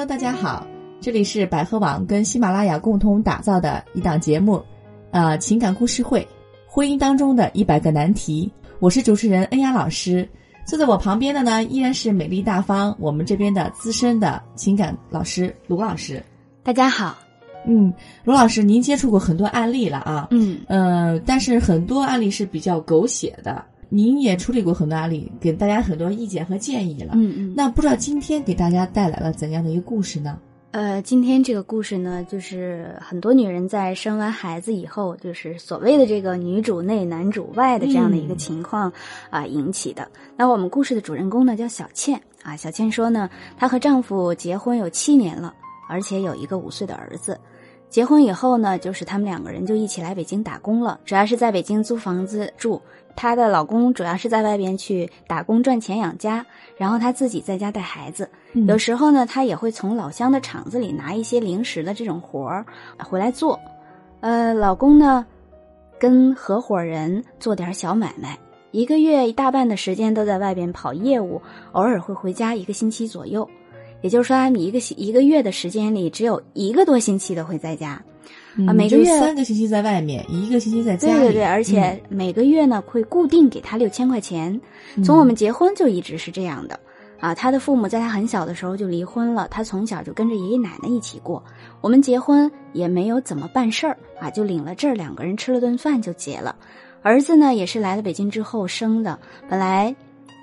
Hello，大家好，这里是百合网跟喜马拉雅共同打造的一档节目，呃，情感故事会，婚姻当中的一百个难题。我是主持人恩雅老师，坐在我旁边的呢依然是美丽大方，我们这边的资深的情感老师卢老师。大家好，嗯，卢老师，您接触过很多案例了啊，嗯呃，但是很多案例是比较狗血的，您也处理过很多案例，给大家很多意见和建议了。嗯嗯。那不知道今天给大家带来了怎样的一个故事呢？呃，今天这个故事呢，就是很多女人在生完孩子以后，就是所谓的这个女主内男主外的这样的一个情况啊、引起的。那我们故事的主人公呢叫小倩啊，小倩说呢，她和丈夫结婚有七年了，而且有一个五岁的儿子。结婚以后呢，就是他们两个人就一起来北京打工了，主要是在北京租房子住。她的老公主要是在外边去打工赚钱养家，然后她自己在家带孩子。嗯有时候呢，她也会从老乡的厂子里拿一些零食的这种活儿回来做。呃，老公呢，跟合伙人做点小买卖，一个月一大半的时间都在外边跑业务，偶尔会回家一个星期左右。也就是说，他们一个星一个月的时间里，只有一个多星期的会在家。嗯每个月三个星期在外面，一个星期在家里。对对对，而且每个月呢会固定给他六千块钱。嗯从我们结婚就一直是这样的。啊，他的父母在他很小的时候就离婚了，他从小就跟着爷爷奶奶一起过。我们结婚也没有怎么办事儿啊，就领了证，两个人吃了顿饭就结了。儿子呢也是来了北京之后生的，本来，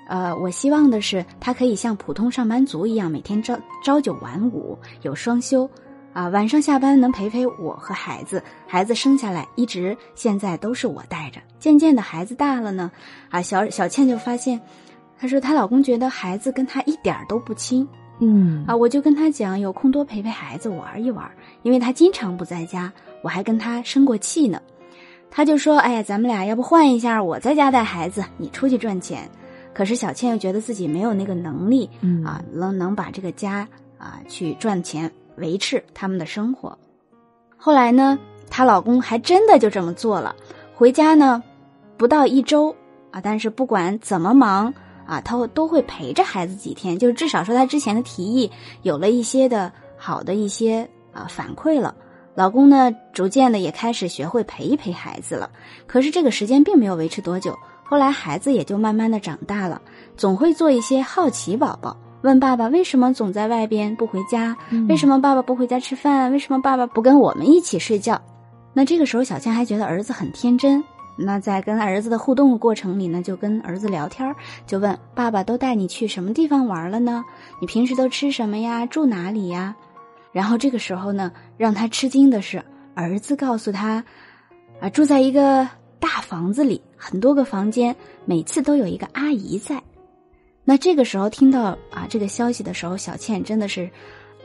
呃，我希望的是他可以像普通上班族一样，每天朝朝九晚五，有双休。啊，晚上下班能陪陪我和孩子，孩子生下来一直现在都是我带着。渐渐的孩子大了呢，啊，小小倩就发现，她说她老公觉得孩子跟她一点都不亲嗯啊，我就跟她讲，有空多陪陪孩子玩一玩，因为他经常不在家，我还跟他生过气呢。他就说，哎呀，咱们俩要不换一下，我在家带孩子，你出去赚钱。可是小倩又觉得自己没有那个能力，嗯啊，能能把这个家啊去赚钱维持他们的生活。后来呢，她老公还真的就这么做了。回家呢，不到一周啊，但是不管怎么忙啊，他都会陪着孩子几天，就是至少说他之前的提议有了一些的好的一些啊反馈了。老公呢，逐渐的也开始学会陪一陪孩子了。可是这个时间并没有维持多久，后来孩子也就慢慢的长大了，总会做一些好奇宝宝，问爸爸为什么总在外边不回家？为什么爸爸不回家吃饭？为什么爸爸不跟我们一起睡觉？那这个时候，小倩还觉得儿子很天真。那在跟儿子的互动的过程里呢，就跟儿子聊天，就问爸爸都带你去什么地方玩了呢？你平时都吃什么呀？住哪里呀？然后这个时候呢，让他吃惊的是，儿子告诉他，啊，住在一个大房子里，很多个房间，每次都有一个阿姨在。那这个时候听到啊这个消息的时候，小倩真的是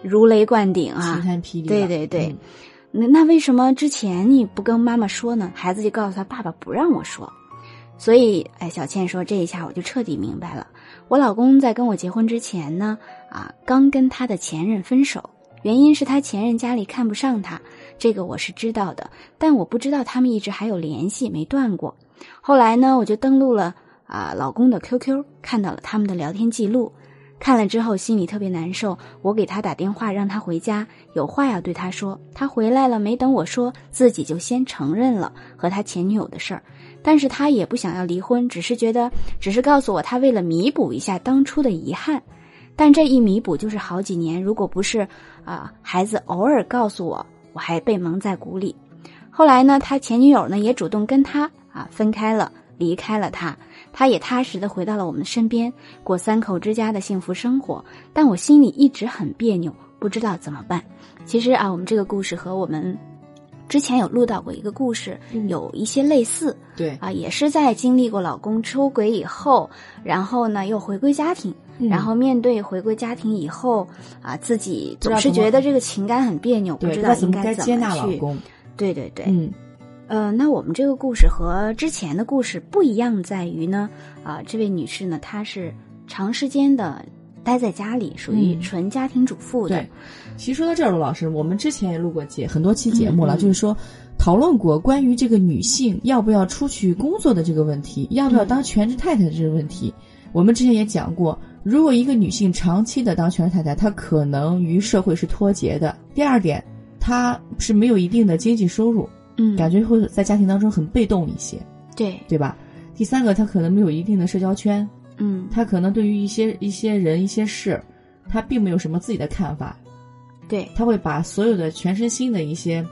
如雷贯顶啊！晴天霹雳了。对对对嗯那那为什么之前你不跟妈妈说呢？孩子就告诉他爸爸不让我说，所以哎，小倩说这一下我就彻底明白了。我老公在跟我结婚之前呢，啊，刚跟他的前任分手，原因是他前任家里看不上他，这个我是知道的，但我不知道他们一直还有联系没断过。后来呢，我就登录了啊老公的 QQ，看到了他们的聊天记录。看了之后心里特别难受，我给他打电话让他回家，有话要对他说。他回来了，没等我说，自己就先承认了和他前女友的事儿。但是他也不想要离婚，只是觉得，只是告诉我他为了弥补一下当初的遗憾。但这一弥补就是好几年，如果不是啊、孩子偶尔告诉我，我还被蒙在鼓里。后来呢，他前女友呢也主动跟他啊分开了，离开了他，他也踏实的回到了我们身边，过三口之家的幸福生活。但我心里一直很别扭，不知道怎么办。其实啊，我们这个故事和我们之前有录到过一个故事，嗯有一些类似对，啊，也是在经历过老公出轨以后，然后呢又回归家庭，嗯然后面对回归家庭以后啊，自己总是觉得这个情感很别扭，不，知道怎么应该接纳么去。老公。对对对，嗯呃，那我们这个故事和之前的故事不一样，在于呢，啊、这位女士呢，她是长时间的待在家里，属于嗯纯家庭主妇的。对，其实说到这儿，卢老师，我们之前也录过节很多期节目了，就是说讨论过关于这个女性要不要出去工作的这个问题，要不要当全职太太的这个问题。我们之前也讲过，如果一个女性长期的当全职太太，她可能与社会是脱节的。第二点，她是没有一定的经济收入，嗯，感觉会在家庭当中很被动一些，对，对吧？第三个，她可能没有一定的社交圈，嗯，她可能对于一些一些人、一些事，她并没有什么自己的看法，对，她会把所有的全身心的一些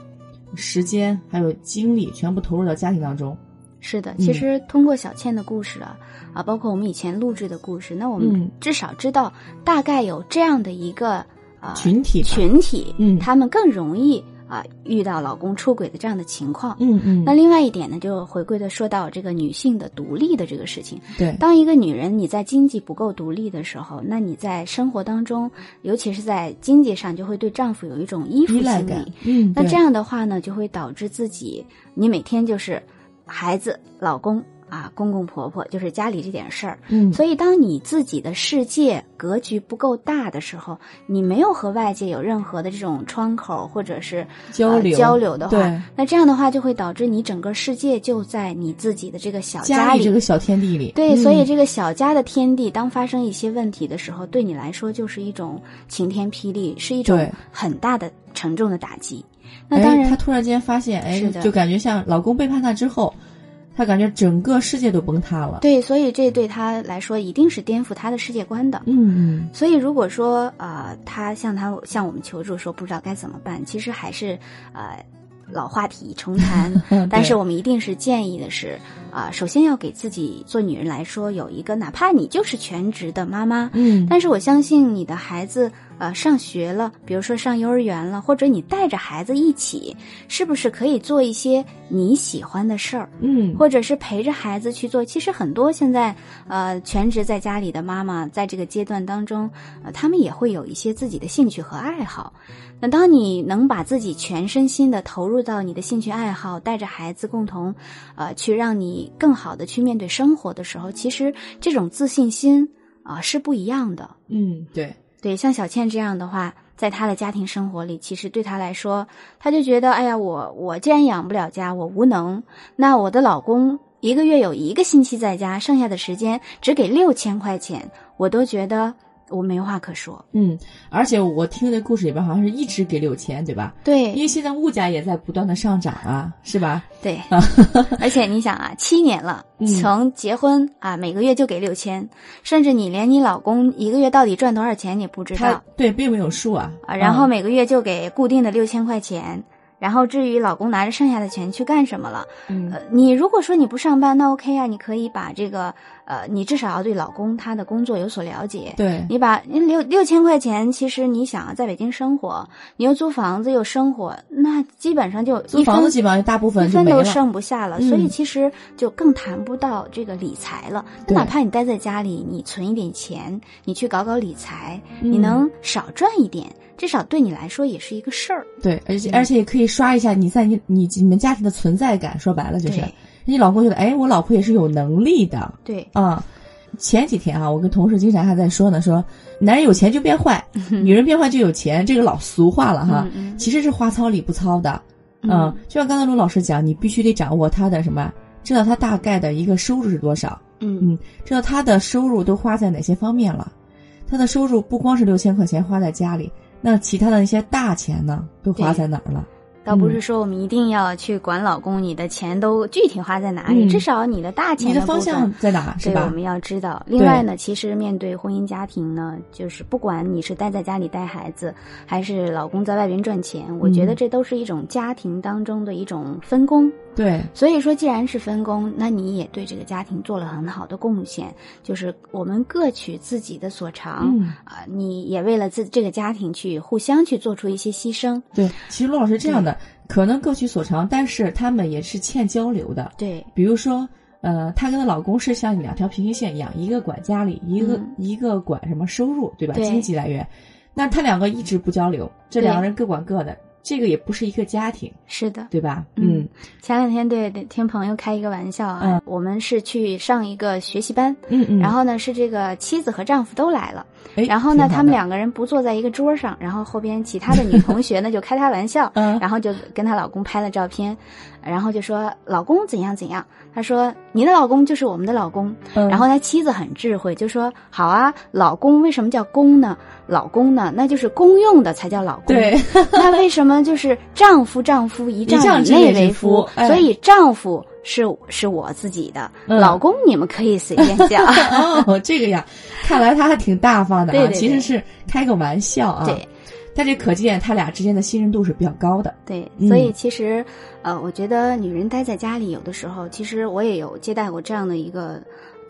时间还有精力全部投入到家庭当中。是的，嗯其实通过小倩的故事啊，啊，包括我们以前录制的故事，那我们嗯至少知道大概有这样的一个啊群体群体，嗯他们更容易啊遇到老公出轨的这样的情况。嗯嗯，那另外一点呢，就回归的说到这个女性的独立的这个事情。对，当一个女人你在经济不够独立的时候，那你在生活当中，尤其是在经济上，就会对丈夫有一种依附心理。，嗯，那这样的话呢，就会导致自己，你每天就是孩子、老公啊、公公婆婆，就是家里这点事儿。嗯，所以，当你自己的世界格局不够大的时候，你没有和外界有任何的这种窗口或者是交流呃、交流的话，那这样的话就会导致你整个世界就在你自己的这个小家里。家这个小天地里，对，嗯所以这个小家的天地，当发生一些问题的时候，对你来说就是一种晴天霹雳，是一种很大的沉重的打击。那当哎，然，她突然间发现，哎就感觉像老公背叛她之后，她感觉整个世界都崩塌了。对，所以这对她来说一定是颠覆她的世界观的。嗯嗯，所以，如果说呃，她向她向我们求助说不知道该怎么办，其实还是呃老话题重谈。但是我们一定是建议的是啊、首先要给自己做女人来说有一个，哪怕你就是全职的妈妈，嗯，但是我相信你的孩子呃上学了，比如说上幼儿园了，或者你带着孩子一起，是不是可以做一些你喜欢的事儿？嗯，或者是陪着孩子去做。其实很多现在呃全职在家里的妈妈，在这个阶段当中，呃，他们也会有一些自己的兴趣和爱好。那当你能把自己全身心的投入到你的兴趣爱好，带着孩子共同，呃，去让你更好的去面对生活的时候，其实这种自信心啊、是不一样的。嗯，对，对，像小倩这样的话，在她的家庭生活里，其实对她来说，她就觉得，哎呀，我我既然养不了家，我无能，那我的老公一个月有一个星期在家，剩下的时间只给六千块钱，我都觉得我没话可说。嗯，而且我听的故事里边好像是一直给六千，对吧？对因为现在物价也在不断的上涨啊，是吧？对，而且你想啊，七年了，嗯从结婚啊每个月就给六千，甚至你连你老公一个月到底赚多少钱你不知道。对并没有数啊，啊，然后嗯每个月就给固定的六千块钱，然后至于老公拿着剩下的钱去干什么了，嗯呃，你如果说你不上班，那 OK 啊，你可以把这个呃，你至少要对老公他的工作有所了解。对，你把你六六千块钱，其实你想啊，在北京生活，你又租房子又生活，那基本上就租一房子基本上大部分一分都。剩不下了，嗯所以其实就更谈不到这个理财了。那哪怕你待在家里，你存一点钱，你去搞搞理财，嗯你能少赚一点，至少对你来说也是一个事儿。对，而且嗯而且也可以刷一下你在你你你们家庭的存在感。说白了就是，对你老公觉得，哎，我老婆也是有能力的对，啊。前几天啊，我跟同事经常还在说呢，说男人有钱就变坏，女人变坏就有钱，这个老俗话了哈。其实是话糙理不糙的，嗯，就像刚才卢老师讲，你必须得掌握他的什么，知道他大概的一个收入是多少，嗯嗯，知道他的收入都花在哪些方面了。他的收入不光是六千块钱花在家里，那其他的那些大钱呢，都花在哪儿了？倒不是说我们一定要去管老公，你的钱都具体花在哪里，嗯至少你的大钱你的方向在哪，是吧，我？们要知道。另外呢，其实面对婚姻家庭呢，就是不管你是待在家里带孩子，还是老公在外边赚钱，我觉得嗯这都是一种家庭当中的一种分工。对，所以说，既然是分工，那你也对这个家庭做了很好的贡献，就是我们各取自己的所长嗯，啊、你也为了自这个家庭去互相去做出一些牺牲。对。其实陆老师这样的，可能各取所长，但是他们也是欠交流的。对，比如说，呃，她跟她老公是像两条平行线一样，一个管家里，一个、嗯一个管什么收入，对吧？对经济来源。那他两个一直不交流，这两个人各管各的，这个也不是一个家庭，是的。对吧？嗯前两天对对听朋友开一个玩笑啊，嗯我们是去上一个学习班，嗯嗯。然后呢是这个妻子和丈夫都来了，哎，然后呢他们两个人不坐在一个桌上，然后后边其他的女同学呢就开他玩笑 嗯然后就跟她老公拍了照片，然后就说老公怎样怎样，他说：“你的老公就是我们的老公。嗯然后他妻子很智慧，就说：“好啊，老公为什么叫公呢？老公呢，那就是公用的才叫老公。对，那为什么就是丈夫丈夫一丈以内内为之夫哎所以丈夫是是我自己的，嗯老公你们可以随便叫。哦，这个呀，看来他还挺大方的啊，对对对其实是开个玩笑啊。对，但这可见他俩之间的信任度是比较高的。对，嗯所以其实，呃，我觉得女人待在家里，有的时候，其实我也有接待过这样的一个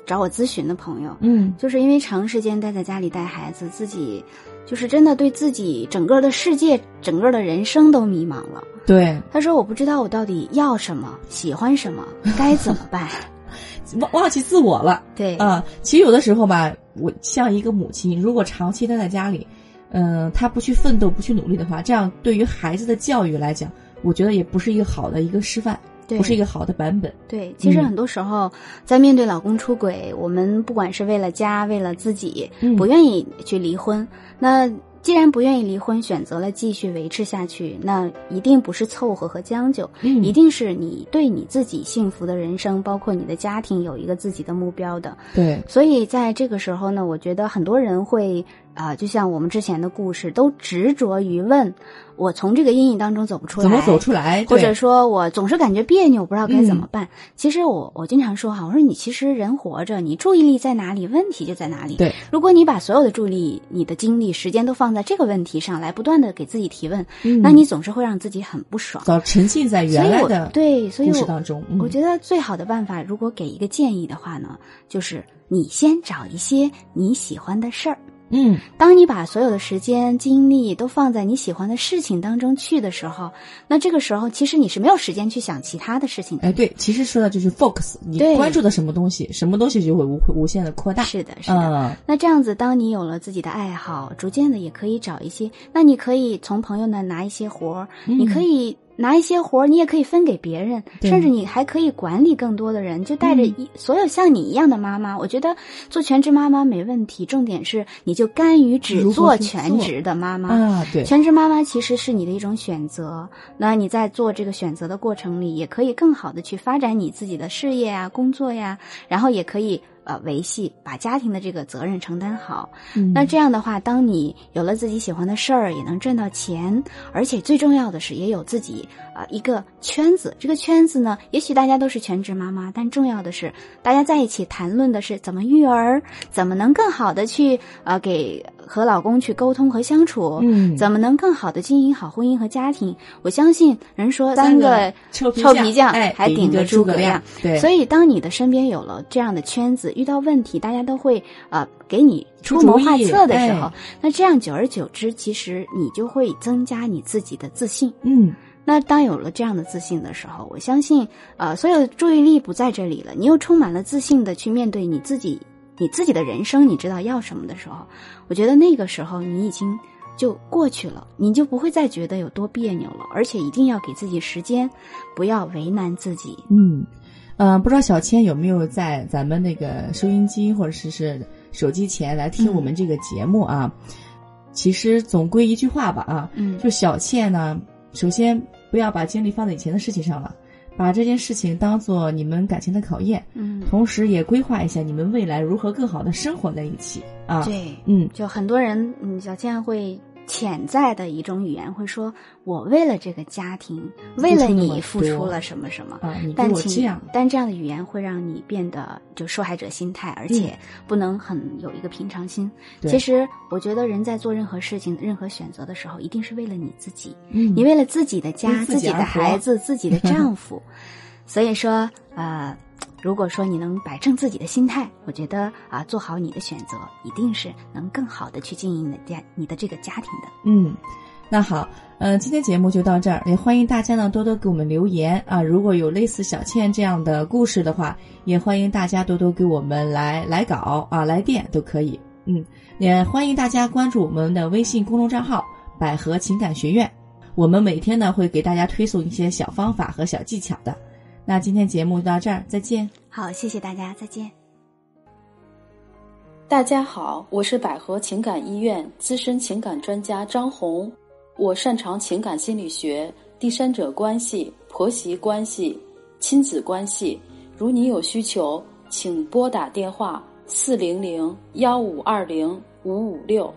找我咨询的朋友，嗯就是因为长时间待在家里带孩子，自己就是真的对自己整个的世界、整个的人生都迷茫了。对，他说：“我不知道我到底要什么，喜欢什么，该怎么办 忘忘记自我了？”对，啊、其实有的时候吧，我像一个母亲，如果长期待在家里，嗯、他不去奋斗、不去努力的话，这样对于孩子的教育来讲，我觉得也不是一个好的一个示范，对不是一个好的版本。对，其实嗯很多时候，在面对老公出轨，我们不管是为了家，为了自己，嗯不愿意去离婚。那既然不愿意离婚，选择了继续维持下去，那一定不是凑合和将就，嗯一定是你对你自己幸福的人生，包括你的家庭有一个自己的目标的。对，所以在这个时候呢，我觉得很多人会啊、就像我们之前的故事，都执着于问我从这个阴影当中走不出来，怎么走出来？或者说我总是感觉别扭，不知道该怎么嗯办。其实我我经常说哈，我说你其实人活着，你注意力在哪里，问题就在哪里。对，如果你把所有的注意力、你的精力、时间都放在这个问题上来，不断的给自己提问，嗯那你总是会让自己很不爽。早沉浸在原来的对，所以我故事当中。嗯我觉得最好的办法，如果给一个建议的话呢，就是你先找一些你喜欢的事儿。嗯，当你把所有的时间、精力都放在你喜欢的事情当中去的时候，那这个时候其实你是没有时间去想其他的事情的。哎，对，其实说的就是 focus，你关注的什么东西，什么东西就会无无限的扩大。是的，是的。嗯，那这样子，当你有了自己的爱好，逐渐的也可以找一些，那你可以从朋友那拿一些活儿，你可以拿一些活儿，你也可以分给别人，甚至你还可以管理更多的人，就带着嗯一、所有像你一样的妈妈。我觉得做全职妈妈没问题，重点是你就甘于只做全职的妈妈。啊，对，全职妈妈其实是你的一种选择，那你在做这个选择的过程里，也可以更好的去发展你自己的事业啊、工作呀，然后也可以呃维系把家庭的这个责任承担好。嗯那这样的话，当你有了自己喜欢的事儿，也能赚到钱，而且最重要的是也有自己啊、呃一个圈子。这个圈子呢，也许大家都是全职妈妈，但重要的是大家在一起谈论的是怎么育儿，怎么能更好的去呃给和老公去沟通和相处，嗯怎么能更好的经营好婚姻和家庭。我相信人说三个臭皮臭皮匠哎，还顶着顶着诸葛亮。对，所以，当你的身边有了这样的圈子，遇到问题，大家都会呃给你出出谋划策的时候，哎那这样久而久之，其实你就会增加你自己的自信。嗯，那当有了这样的自信的时候，我相信，呃，所有的注意力不在这里了，你又充满了自信的去面对你自己，你自己的人生，你知道要什么的时候，我觉得那个时候你已经就过去了，你就不会再觉得有多别扭了，而且一定要给自己时间，不要为难自己。嗯，呃，不知道小千有没有在咱们那个收音机或者是是手机前来听我们这个节目啊？其实总归一句话吧啊，嗯就小倩呢，首先不要把精力放在以前的事情上了，把这件事情当做你们感情的考验，嗯，同时也规划一下你们未来如何更好的生活在一起啊。对，嗯，就很多人，嗯，小倩会潜在的一种语言会说：“我为了这个家庭，为了你付付出了什么什么。”但请但这样的语言会让你变得就受害者心态，而且不能很有一个平常心。嗯其实，我觉得人在做任何事情、任何选择的时候，一定是为了你自己，嗯，你为了自己的家、为自自己的孩子、自己的丈夫。所以说，呃，如果说你能摆正自己的心态，我觉得啊、做好你的选择，一定是能更好的去经营你的家、你的这个家庭的。嗯，那好，嗯、今天节目就到这儿，也欢迎大家呢多多给我们留言啊。如果有类似小倩这样的故事的话，也欢迎大家多多给我们来来稿啊，来电都可以。嗯，也欢迎大家关注我们的微信公众账号“百合情感学院”，我们每天呢会给大家推送一些小方法和小技巧的。那今天节目就到这儿，再见。好，谢谢大家，再见。大家好，我是百合情感医院资深情感专家张红，我擅长情感心理学、第三者关系、婆媳关系、亲子关系。如你有需求，请拨打电话四零零幺五二零五五六。